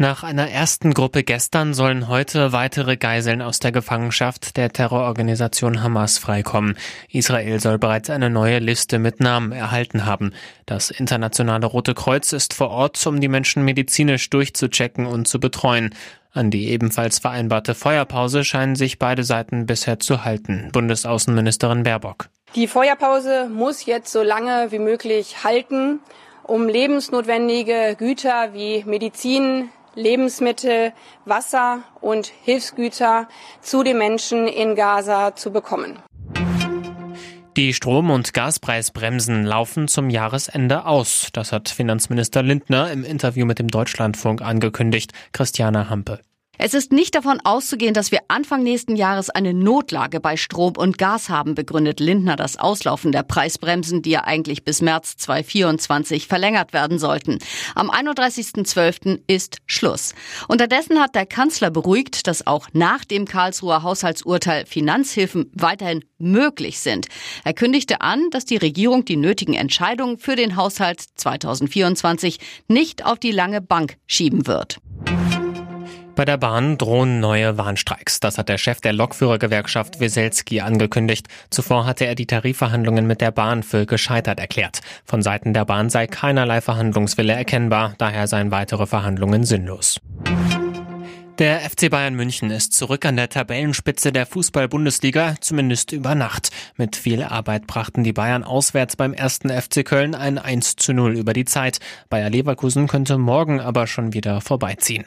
Nach einer ersten Gruppe gestern sollen heute weitere Geiseln aus der Gefangenschaft der Terrororganisation Hamas freikommen. Israel soll bereits eine neue Liste mit Namen erhalten haben. Das internationale Rote Kreuz ist vor Ort, um die Menschen medizinisch durchzuchecken und zu betreuen. An die ebenfalls vereinbarte Feuerpause scheinen sich beide Seiten bisher zu halten. Bundesaußenministerin Baerbock. Die Feuerpause muss jetzt so lange wie möglich halten, um lebensnotwendige Güter wie Medizin, Lebensmittel, Wasser und Hilfsgüter zu den Menschen in Gaza zu bekommen. Die Strom- und Gaspreisbremsen laufen zum Jahresende aus. Das hat Finanzminister Lindner im Interview mit dem Deutschlandfunk angekündigt. Christiane Hampe. Es ist nicht davon auszugehen, dass wir Anfang nächsten Jahres eine Notlage bei Strom und Gas haben, begründet Lindner das Auslaufen der Preisbremsen, die ja eigentlich bis März 2024 verlängert werden sollten. Am 31.12. ist Schluss. Unterdessen hat der Kanzler beruhigt, dass auch nach dem Karlsruher Haushaltsurteil Finanzhilfen weiterhin möglich sind. Er kündigte an, dass die Regierung die nötigen Entscheidungen für den Haushalt 2024 nicht auf die lange Bank schieben wird. Bei der Bahn drohen neue Warnstreiks. Das hat der Chef der Lokführergewerkschaft Weselski angekündigt. Zuvor hatte er die Tarifverhandlungen mit der Bahn für gescheitert erklärt. Von Seiten der Bahn sei keinerlei Verhandlungswille erkennbar, daher seien weitere Verhandlungen sinnlos. Der FC Bayern München ist zurück an der Tabellenspitze der Fußball-Bundesliga, zumindest über Nacht. Mit viel Arbeit brachten die Bayern auswärts beim ersten FC Köln ein 1 zu 0 über die Zeit. Bayer Leverkusen könnte morgen aber schon wieder vorbeiziehen.